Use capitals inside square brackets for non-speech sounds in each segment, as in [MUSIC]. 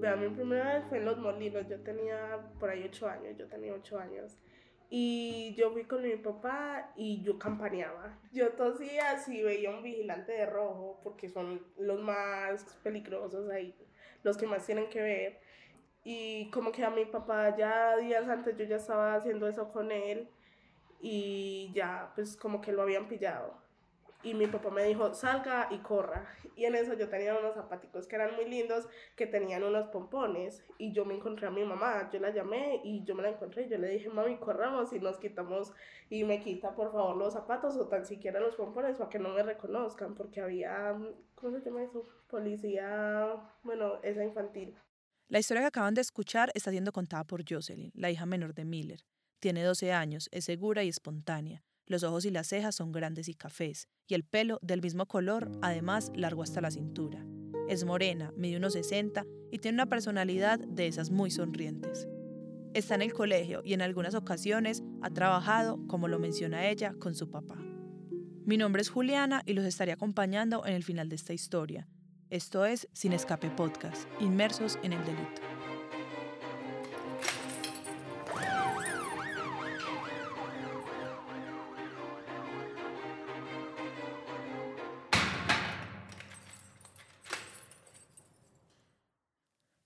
Vea, mi primera vez fue en Los Molinos, yo tenía por ahí ocho años, yo tenía ocho años. Y yo fui con mi papá y yo campaneaba. Yo tosía si veía un vigilante de rojo, porque son los más peligrosos ahí, los que más tienen que ver. Y como que a mi papá ya días antes yo ya estaba haciendo eso con él y ya pues como que lo habían pillado y mi papá me dijo, salga y corra. Y en eso yo tenía unos zapaticos que eran muy lindos, que tenían unos pompones. Y yo me encontré a mi mamá, yo la llamé y yo me la encontré. Y yo le dije, mami, corramos y nos quitamos. Y me quita, por favor, los zapatos o tan siquiera los pompones para que no me reconozcan, porque había, ¿cómo se llama eso? Policía, bueno, esa infantil. La historia que acaban de escuchar está siendo contada por Jocelyn, la hija menor de Miller. Tiene 12 años, es segura y espontánea. Los ojos y las cejas son grandes y cafés, y el pelo del mismo color, además largo hasta la cintura. Es morena, mide unos 60 y tiene una personalidad de esas muy sonrientes. Está en el colegio y en algunas ocasiones ha trabajado, como lo menciona ella, con su papá. Mi nombre es Juliana y los estaré acompañando en el final de esta historia. Esto es Sin Escape Podcast, inmersos en el delito.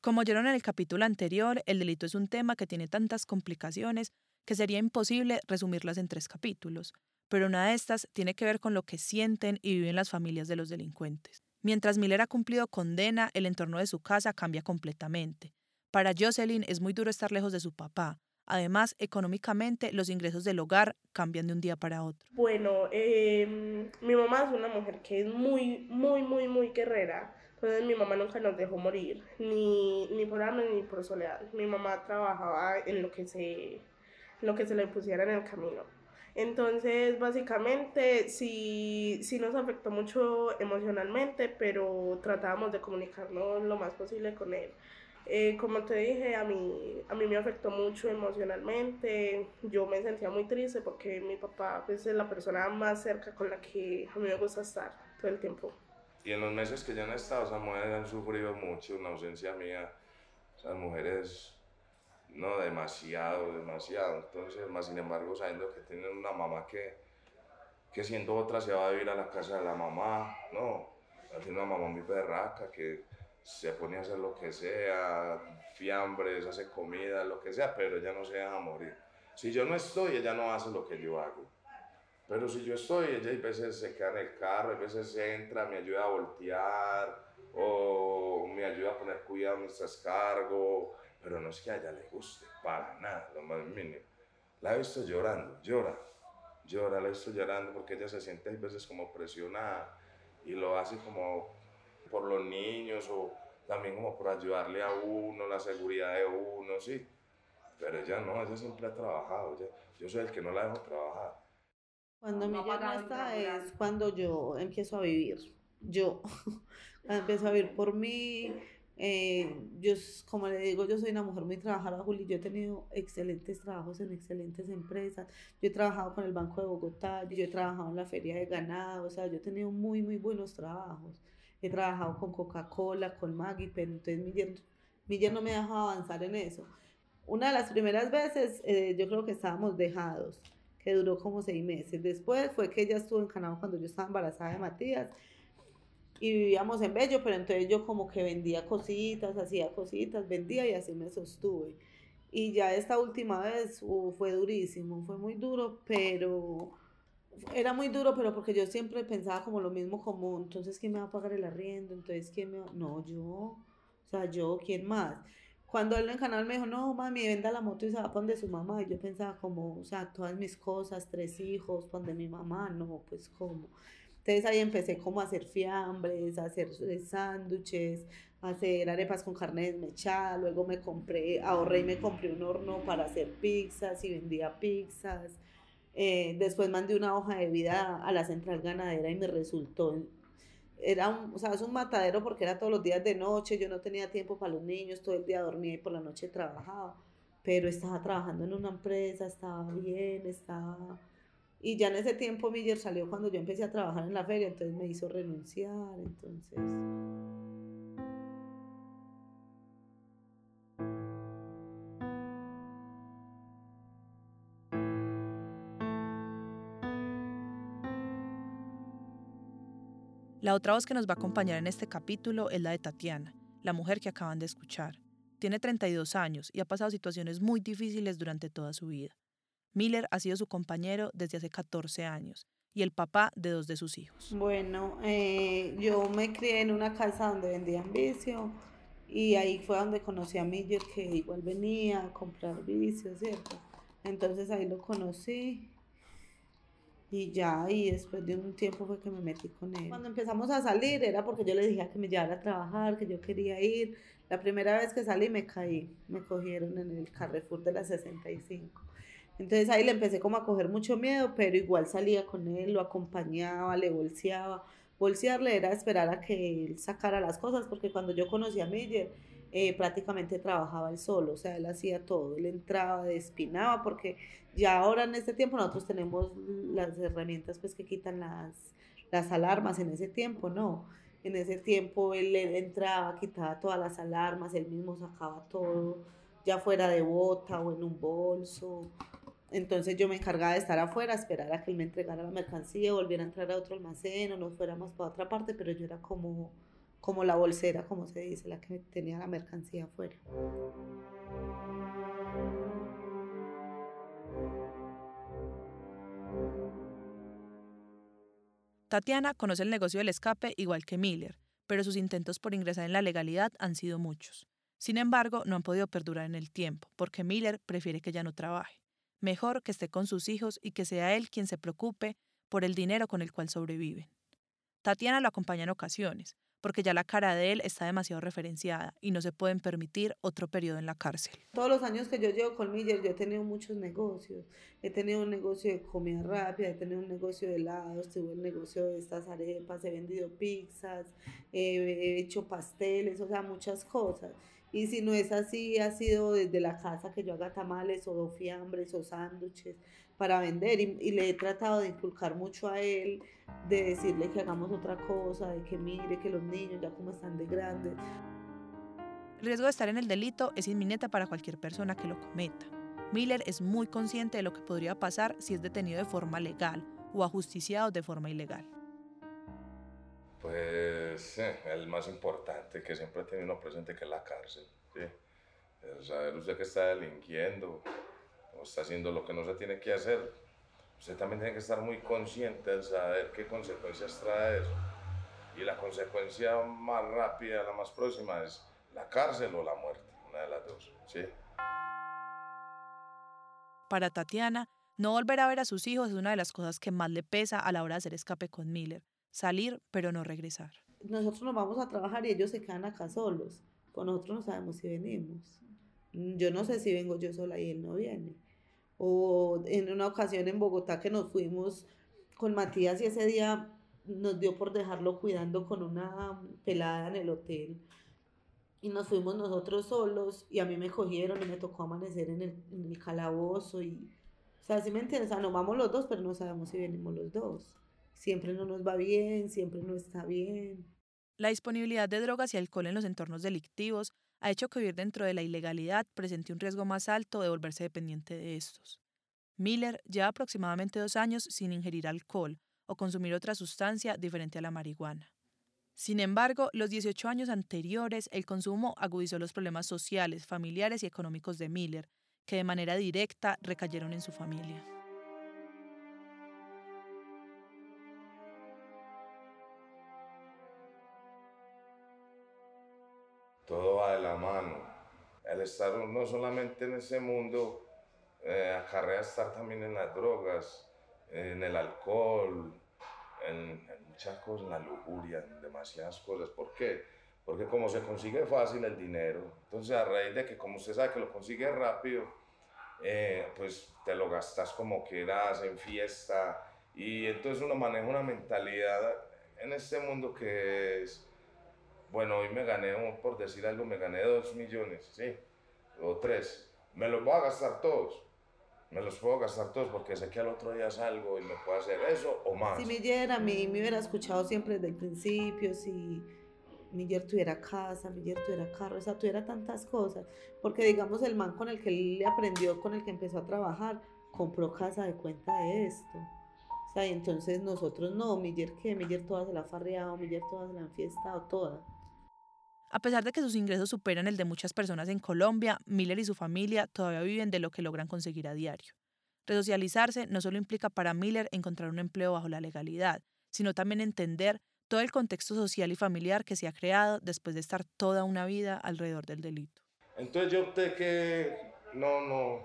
Como oyeron en el capítulo anterior, el delito es un tema que tiene tantas complicaciones que sería imposible resumirlas en tres capítulos, pero una de estas tiene que ver con lo que sienten y viven las familias de los delincuentes. Mientras Miller ha cumplido condena, el entorno de su casa cambia completamente. Para Jocelyn es muy duro estar lejos de su papá. Además, económicamente, los ingresos del hogar cambian de un día para otro. Bueno, em, mi mamá es una mujer que es muy, muy, muy, muy guerrera. Entonces mi mamá nunca nos dejó morir, ni, ni por hambre ni por soledad. Mi mamá trabajaba en lo que se, lo que se le pusiera en el camino. Entonces, básicamente, sí, sí nos afectó mucho emocionalmente, pero tratábamos de comunicarnos lo más posible con él. Eh, como te dije, a mí, a mí me afectó mucho emocionalmente. Yo me sentía muy triste porque mi papá pues, es la persona más cerca con la que a mí me gusta estar todo el tiempo. Y en los meses que ya han estado, esas mujeres han sufrido mucho, una ausencia mía. Esas mujeres, no, demasiado, demasiado. Entonces, más sin embargo, sabiendo que tienen una mamá que, que siendo otra se va a vivir a la casa de la mamá, no. Tiene una mamá muy berraca que se pone a hacer lo que sea, fiambres, hace comida, lo que sea, pero ella no se deja morir. Si yo no estoy, ella no hace lo que yo hago. Pero si yo estoy, ella a veces se queda en el carro, a veces entra, me ayuda a voltear o me ayuda a poner cuidado mientras cargo, pero no es que a ella le guste, para nada, lo más mínimo. La he visto llorando, llora, llora, la he visto llorando porque ella se siente a veces como presionada y lo hace como por los niños o también como por ayudarle a uno, la seguridad de uno, sí. Pero ella no, ella siempre ha trabajado, yo soy el que no la dejo trabajar. Cuando mi no está es cuando yo empiezo a vivir. Yo [LAUGHS] empiezo a vivir por mí. Eh, yo, como le digo, yo soy una mujer muy trabajadora, Juli. Yo he tenido excelentes trabajos en excelentes empresas. Yo he trabajado con el Banco de Bogotá, yo he trabajado en la Feria de Ganado. O sea, yo he tenido muy, muy buenos trabajos. He trabajado con Coca-Cola, con Maggie, pero entonces mi yerno, mi no me dejado avanzar en eso. Una de las primeras veces, eh, yo creo que estábamos dejados que duró como seis meses. Después fue que ella estuvo en Canadá cuando yo estaba embarazada de Matías y vivíamos en Bello, pero entonces yo como que vendía cositas, hacía cositas, vendía y así me sostuve. Y ya esta última vez fue durísimo, fue muy duro, pero era muy duro, pero porque yo siempre pensaba como lo mismo común, entonces ¿quién me va a pagar el arriendo? Entonces ¿quién me va? No, yo, o sea, yo, ¿quién más? Cuando él en canal me dijo, no, mami, venda la moto y se va para donde su mamá. Y yo pensaba como, o sea, todas mis cosas, tres hijos, donde mi mamá, no, pues como. Entonces ahí empecé como a hacer fiambres, a hacer sándwiches, a hacer arepas con carne desmechada. Luego me compré, ahorré y me compré un horno para hacer pizzas y vendía pizzas. Eh, después mandé una hoja de vida a la central ganadera y me resultó era un, o sea, es un matadero porque era todos los días de noche, yo no tenía tiempo para los niños, todo el día dormía y por la noche trabajaba, pero estaba trabajando en una empresa, estaba bien, estaba... Y ya en ese tiempo Miller salió cuando yo empecé a trabajar en la feria, entonces me hizo renunciar, entonces... La otra voz que nos va a acompañar en este capítulo es la de Tatiana, la mujer que acaban de escuchar. Tiene 32 años y ha pasado situaciones muy difíciles durante toda su vida. Miller ha sido su compañero desde hace 14 años y el papá de dos de sus hijos. Bueno, eh, yo me crié en una casa donde vendían vicio y ahí fue donde conocí a Miller que igual venía a comprar vicios, ¿cierto? Entonces ahí lo conocí y ya, y después de un tiempo fue que me metí con él. Cuando empezamos a salir era porque yo le dije que me llevara a trabajar, que yo quería ir. La primera vez que salí me caí, me cogieron en el Carrefour de la 65. Entonces ahí le empecé como a coger mucho miedo, pero igual salía con él, lo acompañaba, le bolseaba. Bolsearle era esperar a que él sacara las cosas, porque cuando yo conocí a Miller, eh, prácticamente trabajaba él solo, o sea, él hacía todo, él entraba, despinaba, porque ya ahora en este tiempo nosotros tenemos las herramientas pues que quitan las, las alarmas, en ese tiempo no, en ese tiempo él, entraba, quitaba todas las alarmas, él mismo sacaba todo, ya fuera de bota o en un bolso, entonces yo me encargaba de estar afuera, esperar a que él me entregara la mercancía, volviera a entrar a otro almacén o nos fuéramos para otra parte, pero yo era como como la bolsera, como se dice, la que tenía la mercancía afuera. Tatiana conoce el negocio del escape igual que Miller, pero sus intentos por ingresar en la legalidad han sido muchos. Sin embargo, no han podido perdurar en el tiempo, porque Miller prefiere que ya no trabaje. Mejor que esté con sus hijos y que sea él quien se preocupe por el dinero con el cual sobreviven. Tatiana lo acompaña en ocasiones, porque ya la cara de él está demasiado referenciada y no se pueden permitir otro periodo en la cárcel. Todos los años que yo llevo con Miller, yo he tenido muchos negocios. He tenido un negocio de comida rápida, he tenido un negocio de helados, tuve un negocio de estas arepas, he vendido pizzas, he hecho pasteles, o sea, muchas cosas. Y si no es así, ha sido desde la casa que yo haga tamales o fiambres o sándwiches para vender y, le he tratado de inculcar mucho a él, de decirle que hagamos otra cosa, de que mire que los niños ya como están de grandes. El riesgo de estar en el delito es inminente para cualquier persona que lo cometa. Miller es muy consciente de lo que podría pasar si es detenido de forma legal o ajusticiado de forma ilegal. Pues el más importante que siempre tiene uno presente que es la cárcel. ¿sí? saber usted que está delinquiendo, está haciendo lo que no se tiene que hacer, usted también tiene que estar muy consciente de saber qué consecuencias trae eso. Y la consecuencia más rápida, la más próxima, es la cárcel o la muerte, una de las dos. ¿sí? Para Tatiana, no volver a ver a sus hijos es una de las cosas que más le pesa a la hora de hacer escape con Miller. Salir, pero no regresar. Nosotros nos vamos a trabajar y ellos se quedan acá solos. Con nosotros no sabemos si venimos. Yo no sé si vengo yo sola y él no viene o en una ocasión en Bogotá que nos fuimos con Matías y ese día nos dio por dejarlo cuidando con una pelada en el hotel y nos fuimos nosotros solos y a mí me cogieron y me tocó amanecer en el, en el calabozo y, o sea, si me entiendes, o nos vamos los dos, pero no sabemos si venimos los dos. Siempre no nos va bien, siempre no está bien. La disponibilidad de drogas y alcohol en los entornos delictivos ha hecho que vivir dentro de la ilegalidad presente un riesgo más alto de volverse dependiente de estos. Miller lleva aproximadamente dos años sin ingerir alcohol o consumir otra sustancia diferente a la marihuana. Sin embargo, los 18 años anteriores, el consumo agudizó los problemas sociales, familiares y económicos de Miller, que de manera directa recayeron en su familia. Todo va de la mano. El estar no solamente en ese mundo eh, acarrea estar también en las drogas, en el alcohol, en, muchas cosas, en la lujuria, en demasiadas cosas. ¿Por qué? Porque como se consigue fácil el dinero, entonces a raíz de que como usted sabe que lo consigue rápido, eh, pues te lo gastas como quieras, en fiesta, y entonces uno maneja una mentalidad en este mundo que es bueno, hoy me gané, por decir algo, me gané dos millones, ¿sí? O tres. Me los voy a gastar todos. Me los puedo gastar todos porque sé que al otro día salgo y me puedo hacer eso o más. Si Miller a mí me hubiera escuchado siempre desde el principio, si Miller tuviera casa, Miller tuviera carro, o sea, tuviera tantas cosas. Porque digamos, el man con el que él aprendió, con el que empezó a trabajar, compró casa de cuenta de esto. O sea, entonces nosotros no, Miller que Miller toda se la ha farreado, Miller toda se la han fiestado, toda. A pesar de que sus ingresos superan el de muchas personas en Colombia, Miller y su familia todavía viven de lo que logran conseguir a diario. Resocializarse no solo implica para Miller encontrar un empleo bajo la legalidad, sino también entender todo el contexto social y familiar que se ha creado después de estar toda una vida alrededor del delito. Entonces yo opté que no, no,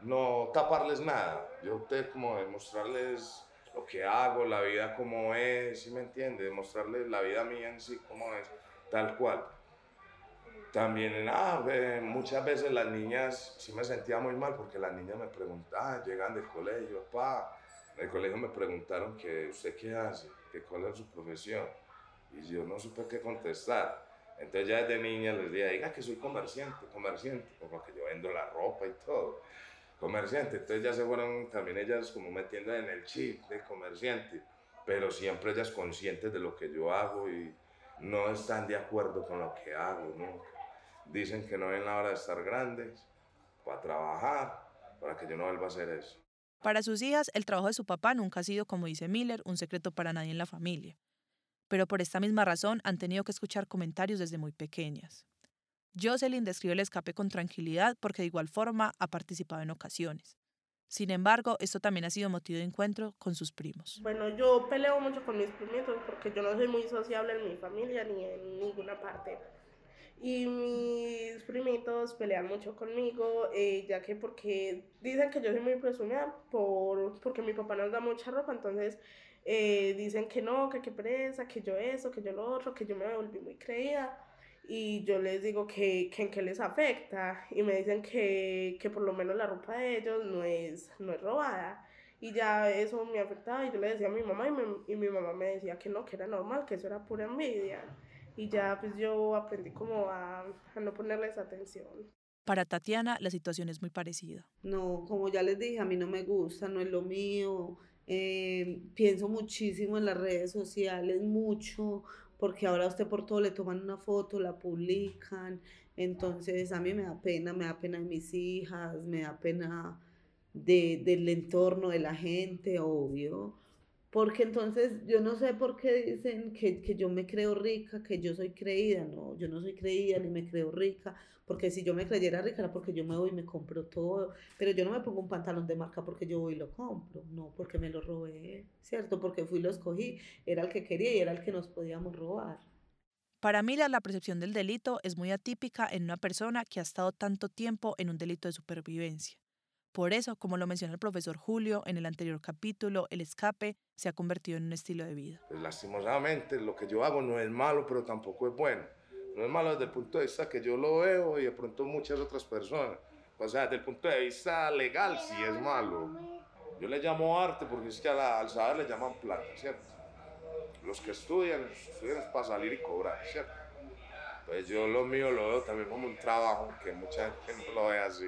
no taparles nada, yo opté como demostrarles lo que hago, la vida como es, ¿sí me entiende? Demostrarles la vida mía en sí como es, tal cual. También, ah, muchas veces las niñas, sí me sentía muy mal porque las niñas me preguntaban, llegan del colegio, papá, en el colegio me preguntaron que usted qué hace, que cuál es su profesión. Y yo no supe qué contestar. Entonces ya desde niña les dije, diga que soy comerciante, comerciante, porque yo vendo la ropa y todo. Comerciante. Entonces ya se fueron también ellas como metiendo en el chip de comerciante. Pero siempre ellas conscientes de lo que yo hago y no están de acuerdo con lo que hago nunca. Dicen que no ven la hora de estar grandes para trabajar, para que yo no vuelva a hacer eso. Para sus hijas, el trabajo de su papá nunca ha sido, como dice Miller, un secreto para nadie en la familia. Pero por esta misma razón han tenido que escuchar comentarios desde muy pequeñas. Jocelyn describe el escape con tranquilidad porque de igual forma ha participado en ocasiones. Sin embargo, esto también ha sido motivo de encuentro con sus primos. Bueno, yo peleo mucho con mis primitos porque yo no soy muy sociable en mi familia ni en ninguna parte. Y mis primitos pelean mucho conmigo, eh, ya que porque dicen que yo soy muy presumida por, porque mi papá nos da mucha ropa, entonces eh, dicen que no, que qué pereza, que yo eso, que yo lo otro, que yo me volví muy creída. Y yo les digo que, que en qué les afecta. Y me dicen que, que por lo menos la ropa de ellos no es, no es robada. Y ya eso me afectaba y yo le decía a mi mamá y, y mi mamá me decía que no, que era normal, que eso era pura envidia y ya pues yo aprendí como a, no ponerles atención. Para Tatiana la situación es muy parecida. No, como ya les dije, a mí no me gusta, no es lo mío. Eh, pienso muchísimo en las redes sociales, mucho, porque ahora a usted por todo le toman una foto, la publican. Entonces a mí me da pena, me da pena de mis hijas, me da pena de, del entorno, de la gente, obvio porque entonces yo no sé por qué dicen que, que, yo me creo rica, que yo soy creída, no, yo no soy creída ni me creo rica, porque si yo me creyera rica era porque yo me voy y me compro todo, pero yo no me pongo un pantalón de marca porque yo voy y lo compro, no, porque me lo robé, ¿cierto? Porque fui y lo escogí, era el que quería y era el que nos podíamos robar. Para mí la percepción del delito es muy atípica en una persona que ha estado tanto tiempo en un delito de supervivencia. Por eso, como lo menciona el profesor Julio en el anterior capítulo, el escape se ha convertido en un estilo de vida. Lastimosamente, lo que yo hago no es malo, pero tampoco es bueno. No es malo desde el punto de vista que yo lo veo y de pronto muchas otras personas. O sea, desde el punto de vista legal sí es malo. Yo le llamo arte porque es que al saber le llaman plata, ¿cierto? Los que estudian, estudian es para salir y cobrar, ¿cierto? Pues yo lo mío lo veo también como un trabajo que mucha gente lo ve así.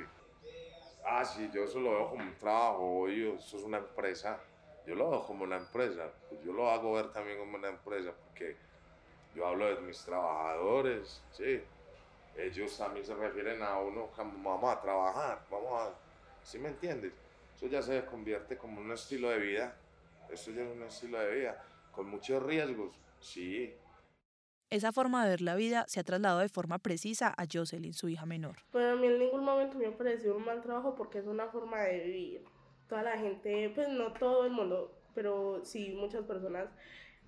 Ah, sí, yo eso lo veo como un trabajo, yo, eso es una empresa. Yo lo veo como una empresa. Pues yo lo hago ver también como una empresa porque yo hablo de mis trabajadores, sí. Ellos también se refieren a uno como vamos a trabajar, vamos a... ¿Sí me entiendes? Eso ya se convierte como un estilo de vida. Eso ya es un estilo de vida con muchos riesgos, sí, esa forma de ver la vida se ha trasladado de forma precisa a Jocelyn, su hija menor. Pues a mí en ningún momento me ha parecido un mal trabajo porque es una forma de vivir. Toda la gente, pues no todo el mundo, pero sí muchas personas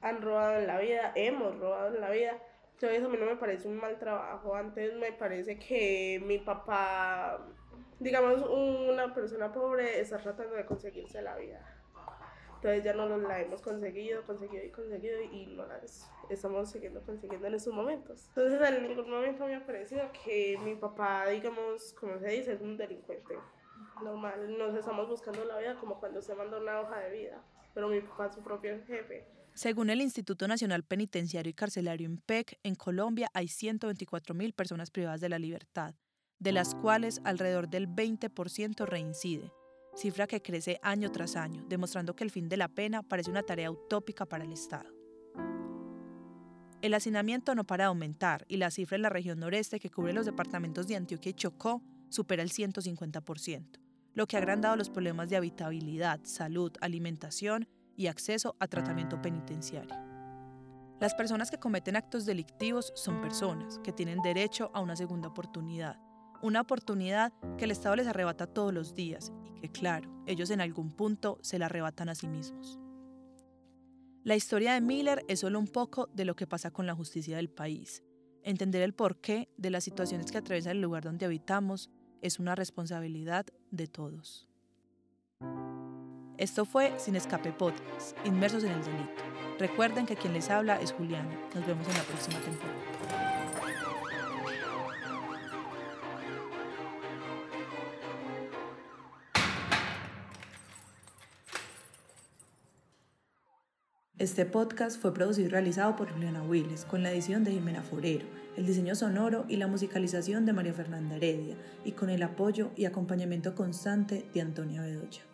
han robado en la vida, hemos robado en la vida. Entonces a mí no me parece un mal trabajo. Antes me parece que mi papá, digamos, una persona pobre está tratando de conseguirse la vida. Entonces ya no la hemos conseguido, conseguido y conseguido y no la estamos siguiendo consiguiendo en estos momentos. Entonces en ningún momento me ha parecido que mi papá, digamos, como se dice, es un delincuente. Normal, nos estamos buscando la vida como cuando se manda una hoja de vida, pero mi papá es su propio jefe. Según el Instituto Nacional Penitenciario y Carcelario INPEC, en Colombia hay 124 mil personas privadas de la libertad, de las cuales alrededor del 20% reincide cifra que crece año tras año, demostrando que el fin de la pena parece una tarea utópica para el Estado. El hacinamiento no para de aumentar y la cifra en la región noreste que cubre los departamentos de Antioquia y Chocó supera el 150%, lo que ha agrandado los problemas de habitabilidad, salud, alimentación y acceso a tratamiento penitenciario. Las personas que cometen actos delictivos son personas que tienen derecho a una segunda oportunidad, una oportunidad que el Estado les arrebata todos los días y que, claro, ellos en algún punto se la arrebatan a sí mismos. La historia de Miller es solo un poco de lo que pasa con la justicia del país. Entender el porqué de las situaciones que atraviesan el lugar donde habitamos es una responsabilidad de todos. Esto fue Sin Escape Podcast, Inmersos en el Delito. Recuerden que quien les habla es Juliana. Nos vemos en la próxima temporada. Este podcast fue producido y realizado por Juliana Willes, con la edición de Jimena Forero, el diseño sonoro y la musicalización de María Fernanda Heredia, y con el apoyo y acompañamiento constante de Antonia Bedoya.